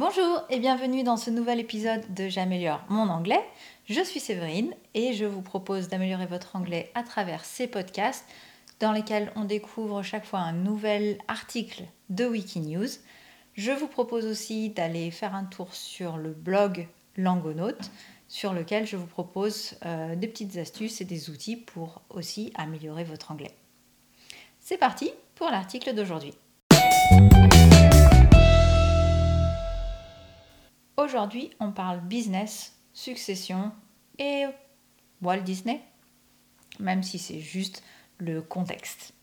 Bonjour et bienvenue dans ce nouvel épisode de J'améliore mon anglais. Je suis Séverine et je vous propose d'améliorer votre anglais à travers ces podcasts dans lesquels on découvre chaque fois un nouvel article de Wikinews. Je vous propose aussi d'aller faire un tour sur le blog Langonaute sur lequel je vous propose euh, des petites astuces et des outils pour aussi améliorer votre anglais. C'est parti pour l'article d'aujourd'hui. Aujourd'hui, on parle business, succession et Walt Disney, même si c'est juste le contexte.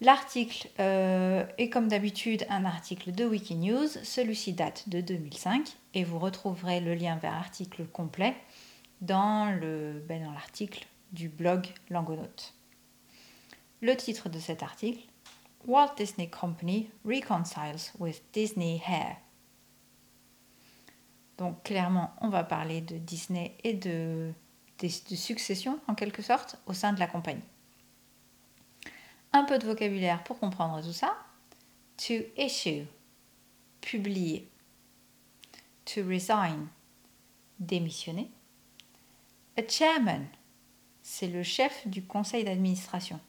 L'article euh, est comme d'habitude un article de Wikinews. Celui-ci date de 2005 et vous retrouverez le lien vers l'article complet dans, ben, dans l'article du blog Langonaute. Le titre de cet article Walt Disney Company reconciles with Disney Hair. Donc clairement, on va parler de Disney et de, succession en quelque sorte au sein de la compagnie un peu de vocabulaire pour comprendre tout ça. To issue, publier. To resign, démissionner. A chairman, c'est le chef du conseil d'administration.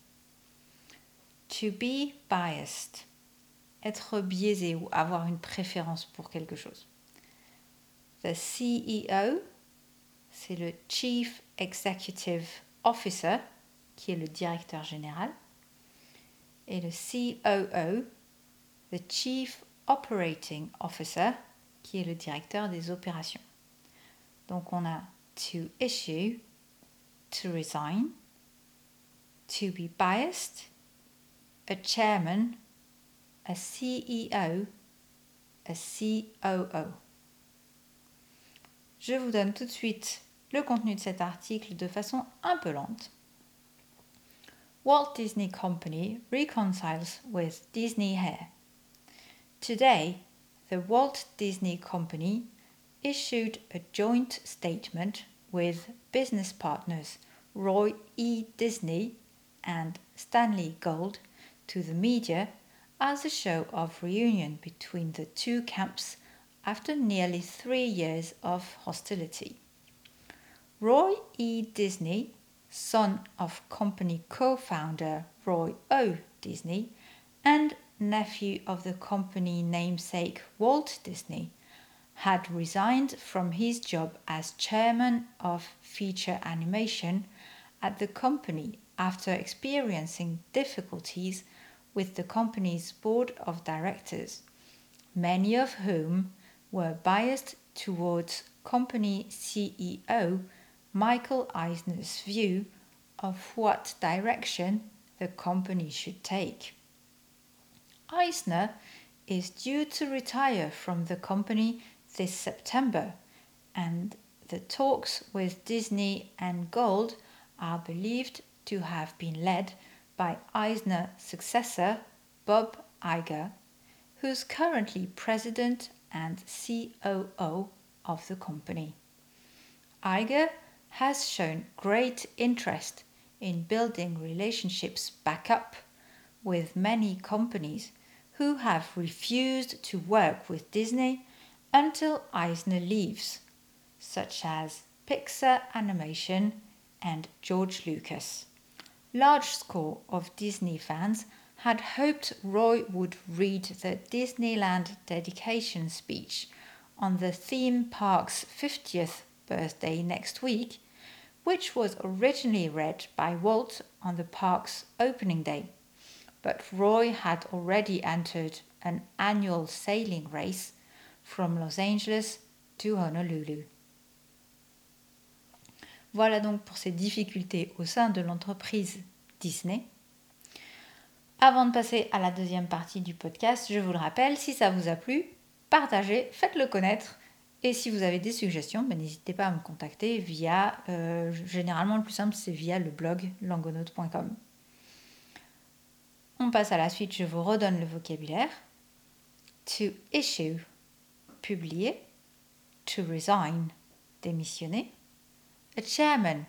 To be biased, être biaisé ou avoir une préférence pour quelque chose. The CEO, c'est le Chief Executive Officer, qui est le directeur général et le COO, le Chief Operating Officer, qui est le directeur des opérations. Donc on a to issue, to resign, to be biased, a chairman, a CEO, a COO. Je vous donne tout de suite le contenu de cet article de façon un peu lente. Walt Disney Company reconciles with Disney Hair. Today, the Walt Disney Company issued a joint statement with business partners Roy E. Disney and Stanley Gold to the media as a show of reunion between the two camps after nearly three years of hostility. Roy E. Disney son of company co founder Roy O. Disney, and nephew of the company namesake Walt Disney, had resigned from his job as chairman of feature animation at the company after experiencing difficulties with the company's board of directors, many of whom were biased towards company CEO Michael Eisner's view of what direction the company should take. Eisner is due to retire from the company this September, and the talks with Disney and Gold are believed to have been led by Eisner's successor, Bob Iger, who's currently president and COO of the company. Iger has shown great interest in building relationships back up with many companies who have refused to work with Disney until Eisner leaves, such as Pixar Animation and George Lucas. Large score of Disney fans had hoped Roy would read the Disneyland dedication speech on the theme park's 50th birthday next week, which was originally read by Walt on the park's opening day. But Roy had already entered an annual sailing race from Los Angeles to Honolulu. Voilà donc pour ces difficultés au sein de l'entreprise Disney. Avant de passer à la deuxième partie du podcast, je vous le rappelle, si ça vous a plu, partagez, faites-le connaître et si vous avez des suggestions, ben, n'hésitez pas à me contacter via, euh, généralement le plus simple c'est via le blog langonote.com. On passe à la suite, je vous redonne le vocabulaire. To issue, publier. To resign, démissionner. A chairman,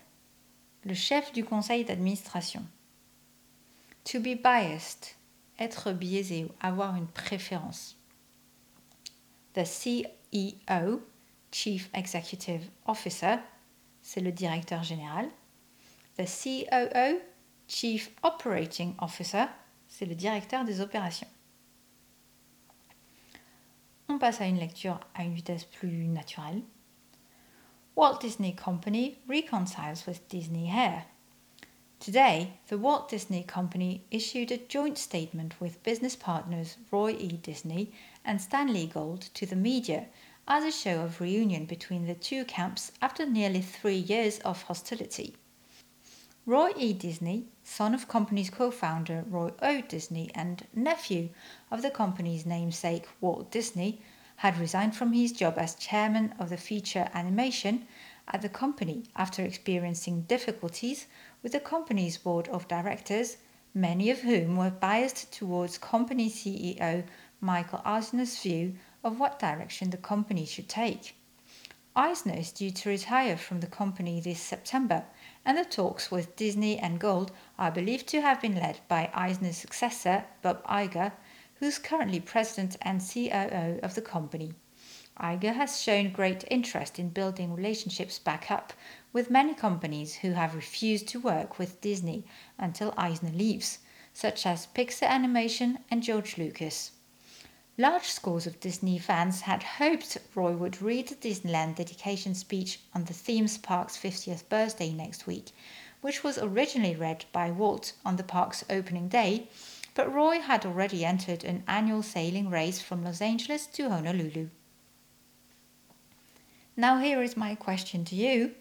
le chef du conseil d'administration. To be biased, être biaisé ou avoir une préférence. The CEO, Chief Executive Officer, c'est le directeur général. The COO, Chief Operating Officer, c'est le directeur des opérations. On passe à une lecture à une vitesse plus naturelle. Walt Disney Company reconciles with Disney Hair. Today, the Walt Disney Company issued a joint statement with business partners Roy E. Disney and Stanley Gold to the media as a show of reunion between the two camps after nearly three years of hostility. Roy E. Disney, son of company's co-founder Roy O. Disney and nephew of the company's namesake Walt Disney, had resigned from his job as chairman of the feature animation at the company after experiencing difficulties with the company's board of directors, many of whom were biased towards company CEO Michael Eisner's view of what direction the company should take. Eisner is due to retire from the company this September, and the talks with Disney and Gold are believed to have been led by Eisner's successor, Bob Iger, who's currently president and COO of the company. Iger has shown great interest in building relationships back up with many companies who have refused to work with Disney until Eisner leaves, such as Pixar Animation and George Lucas. Large scores of Disney fans had hoped Roy would read the Disneyland dedication speech on the theme park's 50th birthday next week, which was originally read by Walt on the park's opening day, but Roy had already entered an annual sailing race from Los Angeles to Honolulu. Now, here is my question to you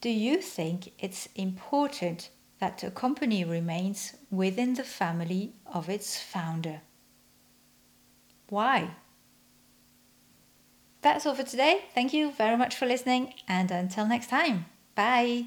Do you think it's important that a company remains within the family of its founder? Why? That's all for today. Thank you very much for listening, and until next time, bye.